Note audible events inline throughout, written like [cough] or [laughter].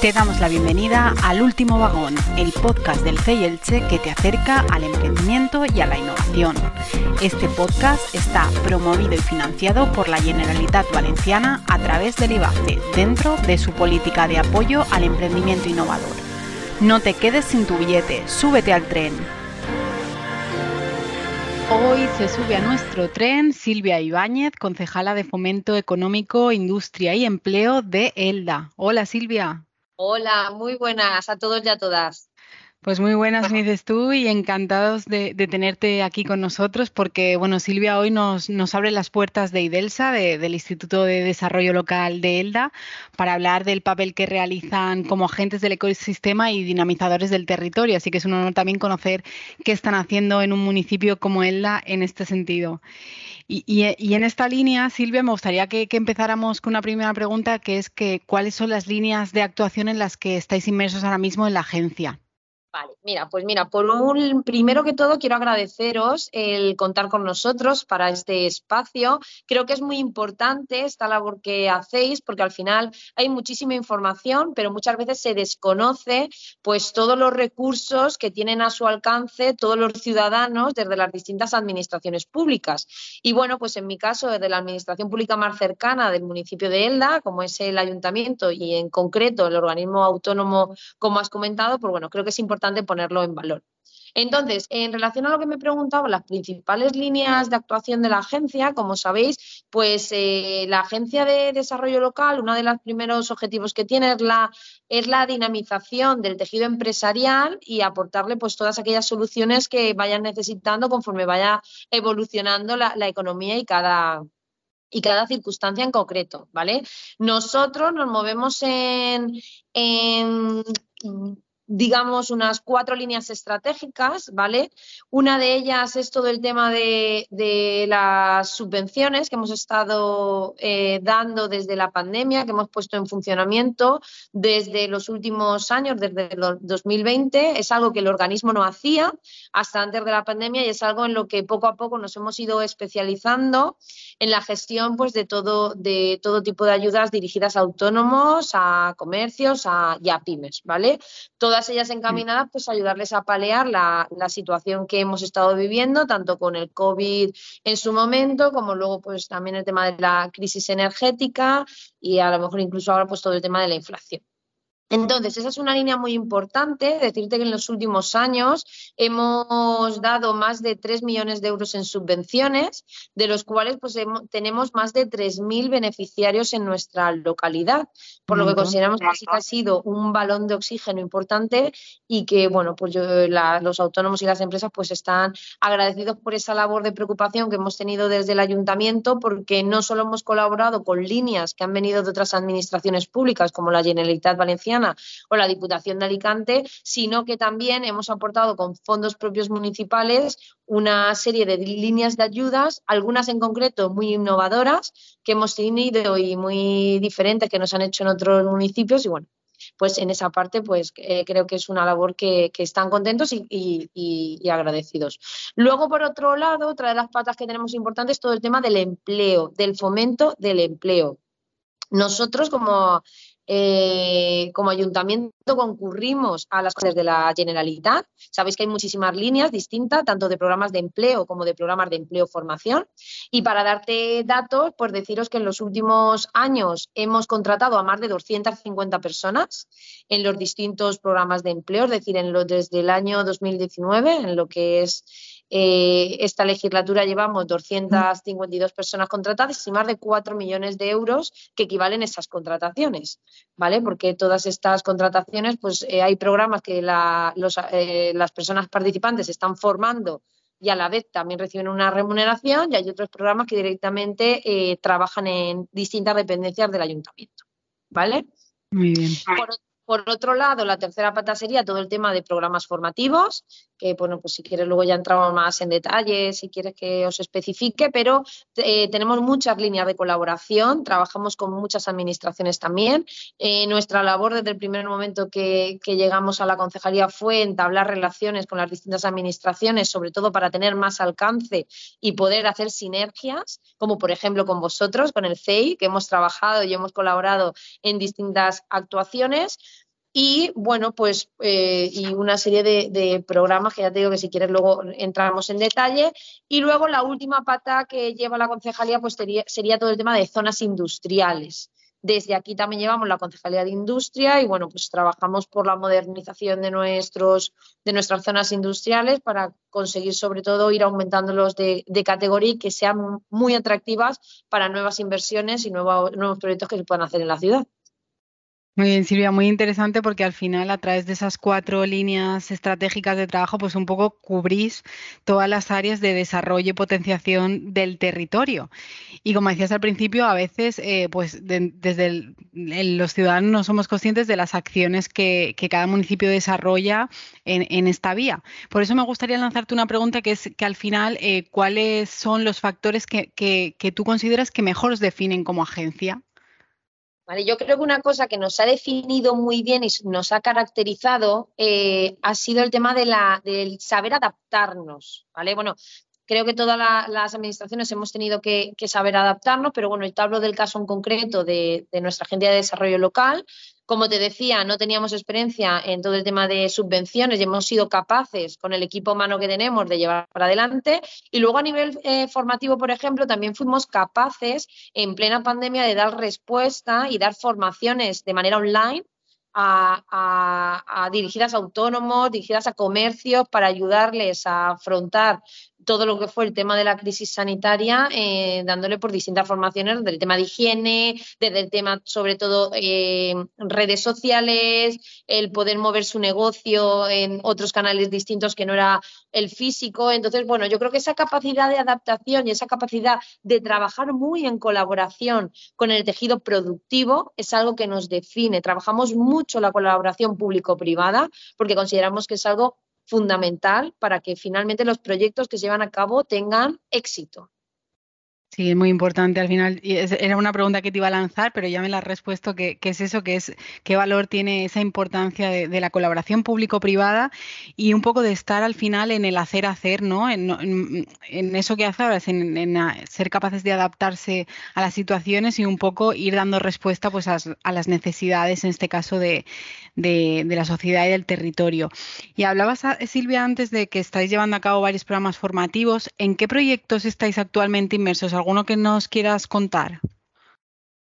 Te damos la bienvenida al Último Vagón, el podcast del CEI que te acerca al emprendimiento y a la innovación. Este podcast está promovido y financiado por la Generalitat Valenciana a través del IBACE, dentro de su política de apoyo al emprendimiento innovador. No te quedes sin tu billete, súbete al tren. Hoy se sube a nuestro tren Silvia Ibáñez, concejala de Fomento Económico, Industria y Empleo de ELDA. Hola Silvia. Hola, muy buenas a todos y a todas. Pues muy buenas, me dices tú, y encantados de, tenerte aquí con nosotros, porque bueno, Silvia hoy nos, nos abre las puertas de IDELSA, del Instituto de Desarrollo Local de ELDA, para hablar del papel que realizan como agentes del ecosistema y dinamizadores del territorio. Así que es un honor también conocer qué están haciendo en un municipio como ELDA en este sentido. Y, en esta línea, Silvia, me gustaría que, empezáramos con una primera pregunta, que es que cuáles son las líneas de actuación en las que estáis inmersos ahora mismo en la agencia. Vale, mira, pues mira, por un primero que todo quiero agradeceros el contar con nosotros para este espacio. Creo que es muy importante esta labor que hacéis porque al final hay muchísima información, pero muchas veces se desconoce pues todos los recursos que tienen a su alcance todos los ciudadanos desde las distintas administraciones públicas. Y bueno, pues en mi caso desde la administración pública más cercana del municipio de Elda, como es el ayuntamiento y en concreto el organismo autónomo como has comentado, pues bueno, creo que es importante ponerlo en valor. Entonces, en relación a lo que me preguntaba, las principales líneas de actuación de la agencia, como sabéis, pues eh, la Agencia de Desarrollo Local, uno de los primeros objetivos que tiene es la, es la dinamización del tejido empresarial y aportarle pues todas aquellas soluciones que vayan necesitando conforme vaya evolucionando la, economía y cada, y cada circunstancia en concreto, ¿vale? Nosotros nos movemos en, en digamos, unas cuatro líneas estratégicas, ¿vale? Una de ellas es todo el tema de, las subvenciones que hemos estado eh, dando desde la pandemia, que hemos puesto en funcionamiento desde los últimos años, desde el 2020. Es algo que el organismo no hacía hasta antes de la pandemia y es algo en lo que poco a poco nos hemos ido especializando en la gestión pues, de, todo, de todo tipo de ayudas dirigidas a autónomos, a comercios a, y a pymes, ¿vale? Ellas encaminadas pues a ayudarles a palear la, situación que hemos estado viviendo, tanto con el COVID en su momento, como luego pues también el tema de la crisis energética y a lo mejor incluso ahora pues todo el tema de la inflación. Entonces, esa es una línea muy importante. Decirte que en los últimos años hemos dado más de 3 millones de euros en subvenciones, de los cuales pues, tenemos más de 3.000 beneficiarios en nuestra localidad, por lo que consideramos que sí que ha sido un balón de oxígeno importante y que, bueno, pues los autónomos y las empresas pues están agradecidos por esa labor de preocupación que hemos tenido desde el ayuntamiento, porque no solo hemos colaborado con líneas que han venido de otras administraciones públicas, como la Generalitat Valenciana, o la Diputación de Alicante, sino que también hemos aportado con fondos propios municipales una serie de líneas de ayudas, algunas en concreto muy innovadoras que hemos tenido y muy diferentes que nos han hecho en otros municipios y bueno, pues en esa parte pues eh, creo que es una labor que, están contentos y, y, agradecidos. Luego, por otro lado, otra de las patas que tenemos importantes es todo el tema del empleo, del fomento del empleo. Nosotros como eh, como ayuntamiento concurrimos a las cosas de la Generalitat. Sabéis que hay muchísimas líneas distintas, tanto de programas de empleo como de programas de empleo-formación. Y para darte datos, pues deciros que en los últimos años hemos contratado a más de 250 personas en los distintos programas de empleo, es decir, en lo, desde el año 2019, en lo que es eh, esta legislatura llevamos 252 personas contratadas y más de 4 millones de euros que equivalen a esas contrataciones, ¿vale? Porque todas estas contrataciones, pues eh, hay programas que eh, las personas participantes están formando y a la vez también reciben una remuneración y hay otros programas que directamente trabajan en distintas dependencias del ayuntamiento, ¿vale? Muy bien. por otro lado, la tercera pata sería todo el tema de programas formativos, que bueno, pues si quieres luego ya entramos más en detalle, si quieres que os especifique, pero eh, tenemos muchas líneas de colaboración, trabajamos con muchas administraciones también. Eh, nuestra labor desde el primer momento que, llegamos a la concejalía fue entablar relaciones con las distintas administraciones, sobre todo para tener más alcance y poder hacer sinergias, como por ejemplo con vosotros, con el CEI, que hemos trabajado y hemos colaborado en distintas actuaciones. Y bueno, pues eh, y una serie de, programas que ya te digo que si quieres luego entramos en detalle. Y luego la última pata que lleva la concejalía pues sería, todo el tema de zonas industriales. Desde aquí también llevamos la Concejalía de Industria y bueno, pues trabajamos por la modernización de, nuestros, de nuestras zonas industriales para conseguir sobre todo ir aumentándolos de, de categoría y que sean muy atractivas para nuevas inversiones y nuevos proyectos que se puedan hacer en la ciudad. Muy bien, Silvia, muy interesante porque al final a través de esas cuatro líneas estratégicas de trabajo, pues un poco cubrís todas las áreas de desarrollo y potenciación del territorio. Y como decías al principio, a veces eh, pues desde los ciudadanos no somos conscientes de las acciones que, cada municipio desarrolla en, esta vía. Por eso me gustaría lanzarte una pregunta que es que al final, eh, ¿cuáles son los factores que, que tú consideras que mejor os definen como agencia? Yo creo que una cosa que nos ha definido muy bien y nos ha caracterizado eh, ha sido el tema de la, del saber adaptarnos. ¿vale? Bueno, creo que todas las administraciones hemos tenido que, saber adaptarnos, pero bueno, te hablo del caso en concreto de nuestra agencia de desarrollo local. Como te decía, no teníamos experiencia en todo el tema de subvenciones y hemos sido capaces, con el equipo humano que tenemos, de llevar para adelante. Y luego a nivel eh, formativo, por ejemplo, también fuimos capaces en plena pandemia de dar respuesta y dar formaciones de manera online a, dirigidas a autónomos, dirigidas a comercios para ayudarles a afrontar todo lo que fue el tema de la crisis sanitaria, eh, dándole por distintas formaciones del tema de higiene, desde el tema sobre todo eh, redes sociales, el poder mover su negocio en otros canales distintos que no era el físico. Entonces, bueno, yo creo que esa capacidad de adaptación y esa capacidad de trabajar muy en colaboración con el tejido productivo es algo que nos define. Trabajamos mucho la colaboración público-privada porque consideramos que es algo fundamental para que finalmente los proyectos que se llevan a cabo tengan éxito. Sí, es muy importante al final. Y era una pregunta que te iba a lanzar, pero ya me la has respuesto, que, es eso, que es qué valor tiene esa importancia de, la colaboración público-privada y un poco de estar al final en el hacer hacer, ¿no? En, eso que hace ahora, en, ser capaces de adaptarse a las situaciones y un poco ir dando respuesta pues a, las necesidades, en este caso, de, de, la sociedad y del territorio. Y hablabas, Silvia, antes de que estáis llevando a cabo varios programas formativos. ¿En qué proyectos estáis actualmente inmersos? ¿Alguno que nos quieras contar?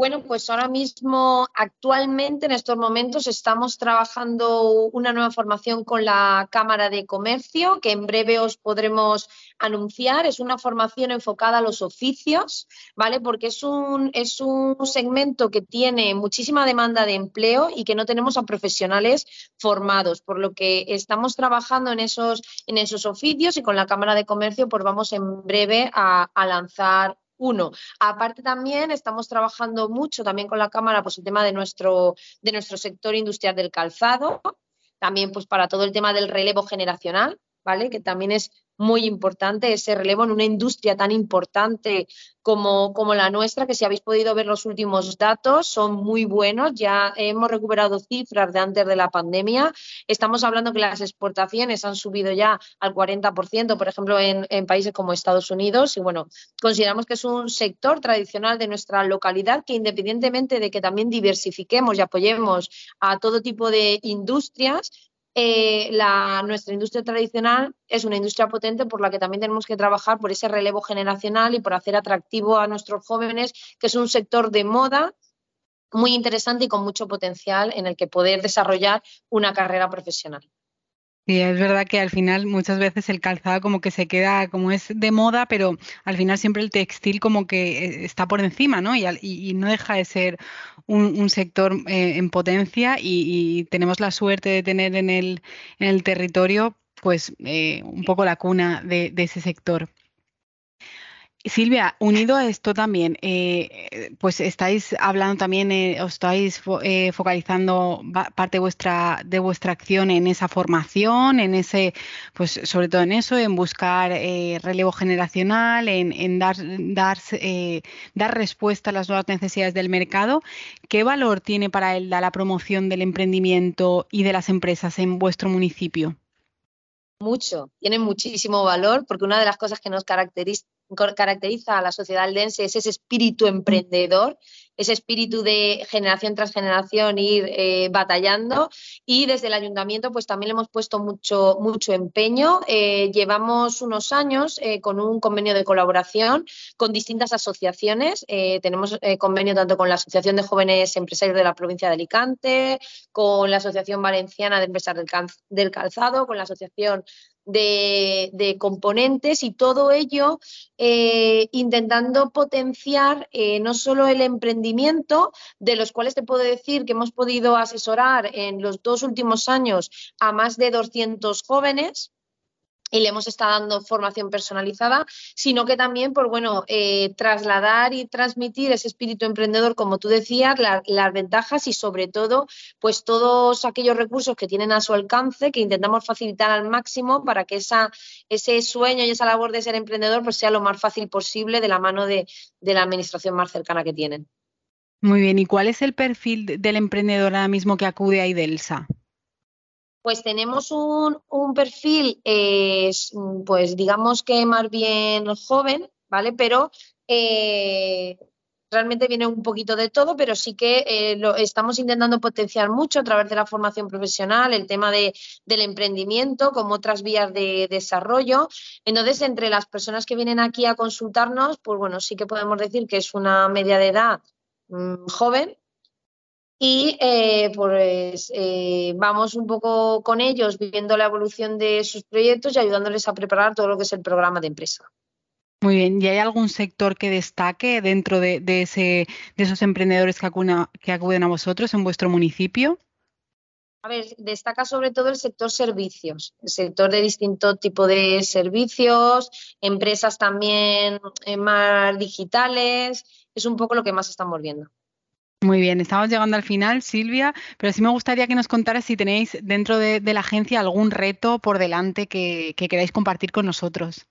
Bueno, pues ahora mismo, actualmente, en estos momentos, estamos trabajando una nueva formación con la Cámara de Comercio, que en breve os podremos anunciar. Es una formación enfocada a los oficios, ¿vale? Porque es un, es un segmento que tiene muchísima demanda de empleo y que no tenemos a profesionales formados, por lo que estamos trabajando en esos, en esos oficios y con la Cámara de Comercio, pues vamos en breve a, a lanzar uno. Aparte también estamos trabajando mucho también con la Cámara pues el tema de nuestro, de nuestro sector industrial del calzado, también pues para todo el tema del relevo generacional, ¿vale? Que también es muy importante ese relevo en una industria tan importante como, como, la nuestra, que si habéis podido ver los últimos datos, son muy buenos. Ya hemos recuperado cifras de antes de la pandemia. Estamos hablando que las exportaciones han subido ya al 40%, por ejemplo, en, en países como Estados Unidos. Y bueno, consideramos que es un sector tradicional de nuestra localidad que independientemente de que también diversifiquemos y apoyemos a todo tipo de industrias, eh, la, nuestra industria tradicional es una industria potente por la que también tenemos que trabajar por ese relevo generacional y por hacer atractivo a nuestros jóvenes, que es un sector de moda muy interesante y con mucho potencial en el que poder desarrollar una carrera profesional. Sí, es verdad que al final muchas veces el calzado como que se queda, como es de moda, pero al final siempre el textil como que eh, está por encima, ¿no? Y, no deja de ser un, sector eh, en potencia y, tenemos la suerte de tener en el, en el territorio pues eh, un poco la cuna de ese sector. Silvia, unido a esto también, eh, pues estáis hablando también, eh, os estáis eh, focalizando parte de vuestra, de vuestra acción en esa formación, en ese, pues sobre todo en eso, en buscar relevo generacional, en, dar, dar, dar respuesta a las nuevas necesidades del mercado. ¿Qué valor tiene para él la promoción del emprendimiento y de las empresas en vuestro municipio? Mucho, tiene muchísimo valor porque una de las cosas que nos caracteriza caracteriza a la sociedad aldense es ese espíritu emprendedor, ese espíritu de generación tras generación ir eh, batallando y desde el ayuntamiento pues también le hemos puesto mucho, mucho empeño. Eh, llevamos unos años eh, con un convenio de colaboración con distintas asociaciones. tenemos convenio tanto con la Asociación de Jóvenes Empresarios de la provincia de Alicante, con la Asociación Valenciana de Empresas del Calzado, con la Asociación de, componentes y todo ello eh, intentando potenciar eh, no solo el emprendimiento, de los cuales te puedo decir que hemos podido asesorar en los dos últimos años a más de 200 jóvenes, y le hemos estado dando formación personalizada, sino que también por bueno, eh, trasladar y transmitir ese espíritu emprendedor, como tú decías, las ventajas y sobre todo, pues todos aquellos recursos que tienen a su alcance, que intentamos facilitar al máximo para que esa, ese sueño y esa labor de ser emprendedor pues sea lo más fácil posible de la mano de, de la administración más cercana que tienen. Muy bien, ¿y cuál es el perfil del emprendedor ahora mismo que acude a IDELSA? Pues tenemos un, perfil, eh, pues digamos que más bien joven, ¿vale? Pero eh, realmente viene un poquito de todo, pero sí que eh, lo estamos intentando potenciar mucho a través de la formación profesional, el tema de, del emprendimiento, como otras vías de desarrollo. Entonces, entre las personas que vienen aquí a consultarnos, pues bueno, sí que podemos decir que es una media de edad mm, joven, y eh, pues eh, vamos un poco con ellos viendo la evolución de sus proyectos y ayudándoles a preparar todo lo que es el programa de empresa. Muy bien, ¿y hay algún sector que destaque dentro de, ese, de esos emprendedores que, que acuden a vosotros en vuestro municipio? A ver, destaca sobre todo el sector servicios, el sector de distinto tipo de servicios, empresas también eh, más digitales, es un poco lo que más estamos viendo. Muy bien, estamos llegando al final, Silvia, pero sí me gustaría que nos contaras si tenéis dentro de, la agencia algún reto por delante que, queráis compartir con nosotros.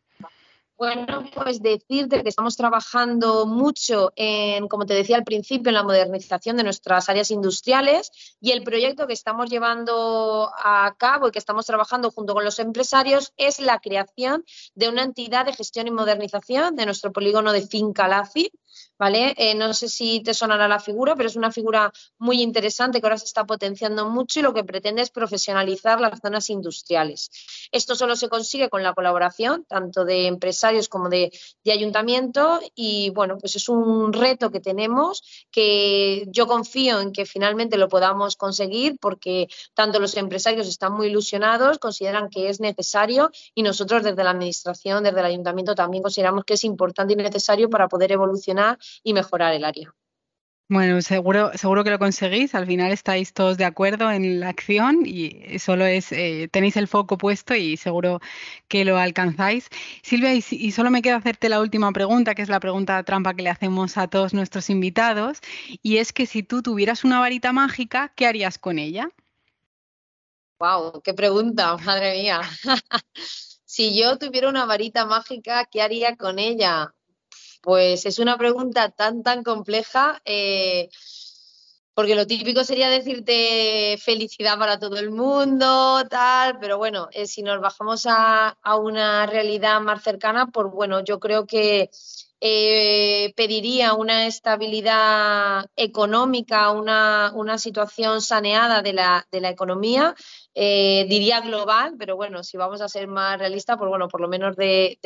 Bueno, pues decirte que estamos trabajando mucho en, como te decía al principio, en la modernización de nuestras áreas industriales y el proyecto que estamos llevando a cabo y que estamos trabajando junto con los empresarios es la creación de una entidad de gestión y modernización de nuestro polígono de Finca Lafi, ¿vale? Eh, no sé si te sonará la figura, pero es una figura muy interesante que ahora se está potenciando mucho y lo que pretende es profesionalizar las zonas industriales. Esto solo se consigue con la colaboración tanto de empresarios como de, de ayuntamiento y bueno, pues es un reto que tenemos que yo confío en que finalmente lo podamos conseguir porque tanto los empresarios están muy ilusionados, consideran que es necesario y nosotros desde la administración, desde el ayuntamiento también consideramos que es importante y necesario para poder evolucionar y mejorar el área. Bueno, seguro, seguro que lo conseguís. Al final estáis todos de acuerdo en la acción y solo es eh, tenéis el foco puesto y seguro que lo alcanzáis. Silvia, y, y, solo me queda hacerte la última pregunta, que es la pregunta trampa que le hacemos a todos nuestros invitados, y es que si tú tuvieras una varita mágica, ¿qué harías con ella? Wow, qué pregunta, [laughs] madre mía. [laughs] si yo tuviera una varita mágica, ¿qué haría con ella? Pues es una pregunta tan, tan compleja. Eh, porque lo típico sería decirte felicidad para todo el mundo, tal, pero bueno, eh, si nos bajamos a, una realidad más cercana, pues bueno, yo creo que eh, pediría una estabilidad económica, una, una situación saneada de la, de la economía, eh, diría global, pero bueno, si vamos a ser más realistas, pues bueno, por lo menos de,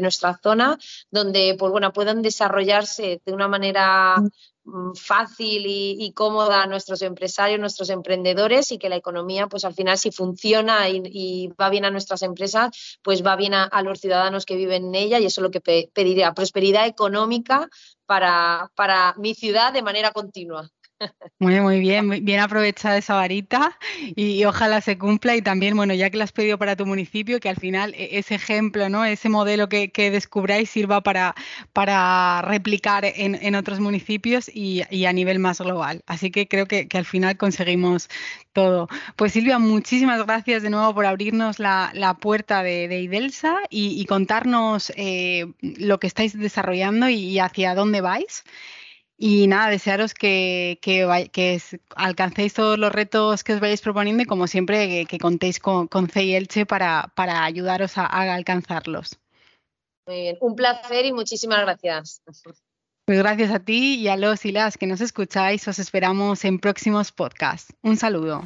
nuestra zona, donde pues bueno, puedan desarrollarse de una manera mm, fácil y, cómoda nuestros empresarios, nuestros emprendedores y que la economía, pues al final si funciona y, va bien a nuestras empresas, pues va bien a, los ciudadanos que viven en ella y eso es lo que pediría, prosperidad económica para mi ciudad de manera continua. Muy, bien, bien aprovechada esa varita y, ojalá se cumpla y también, bueno, ya que la has pedido para tu municipio, que al final e, ese ejemplo, ¿no? Ese modelo que, descubráis sirva para, para replicar en, otros municipios y, a nivel más global. Así que creo que, al final conseguimos todo. Pues Silvia, muchísimas gracias de nuevo por abrirnos la, puerta de, IDELSA y, contarnos eh, lo que estáis desarrollando y hacia dónde vais. Y nada, desearos que, que, alcancéis todos los retos que os vayáis proponiendo y como siempre que, contéis con, con CEI Elche para, para ayudaros a, alcanzarlos. Un placer y muchísimas gracias. Pues gracias a ti y a los y las que nos escucháis. Os esperamos en próximos podcasts. Un saludo.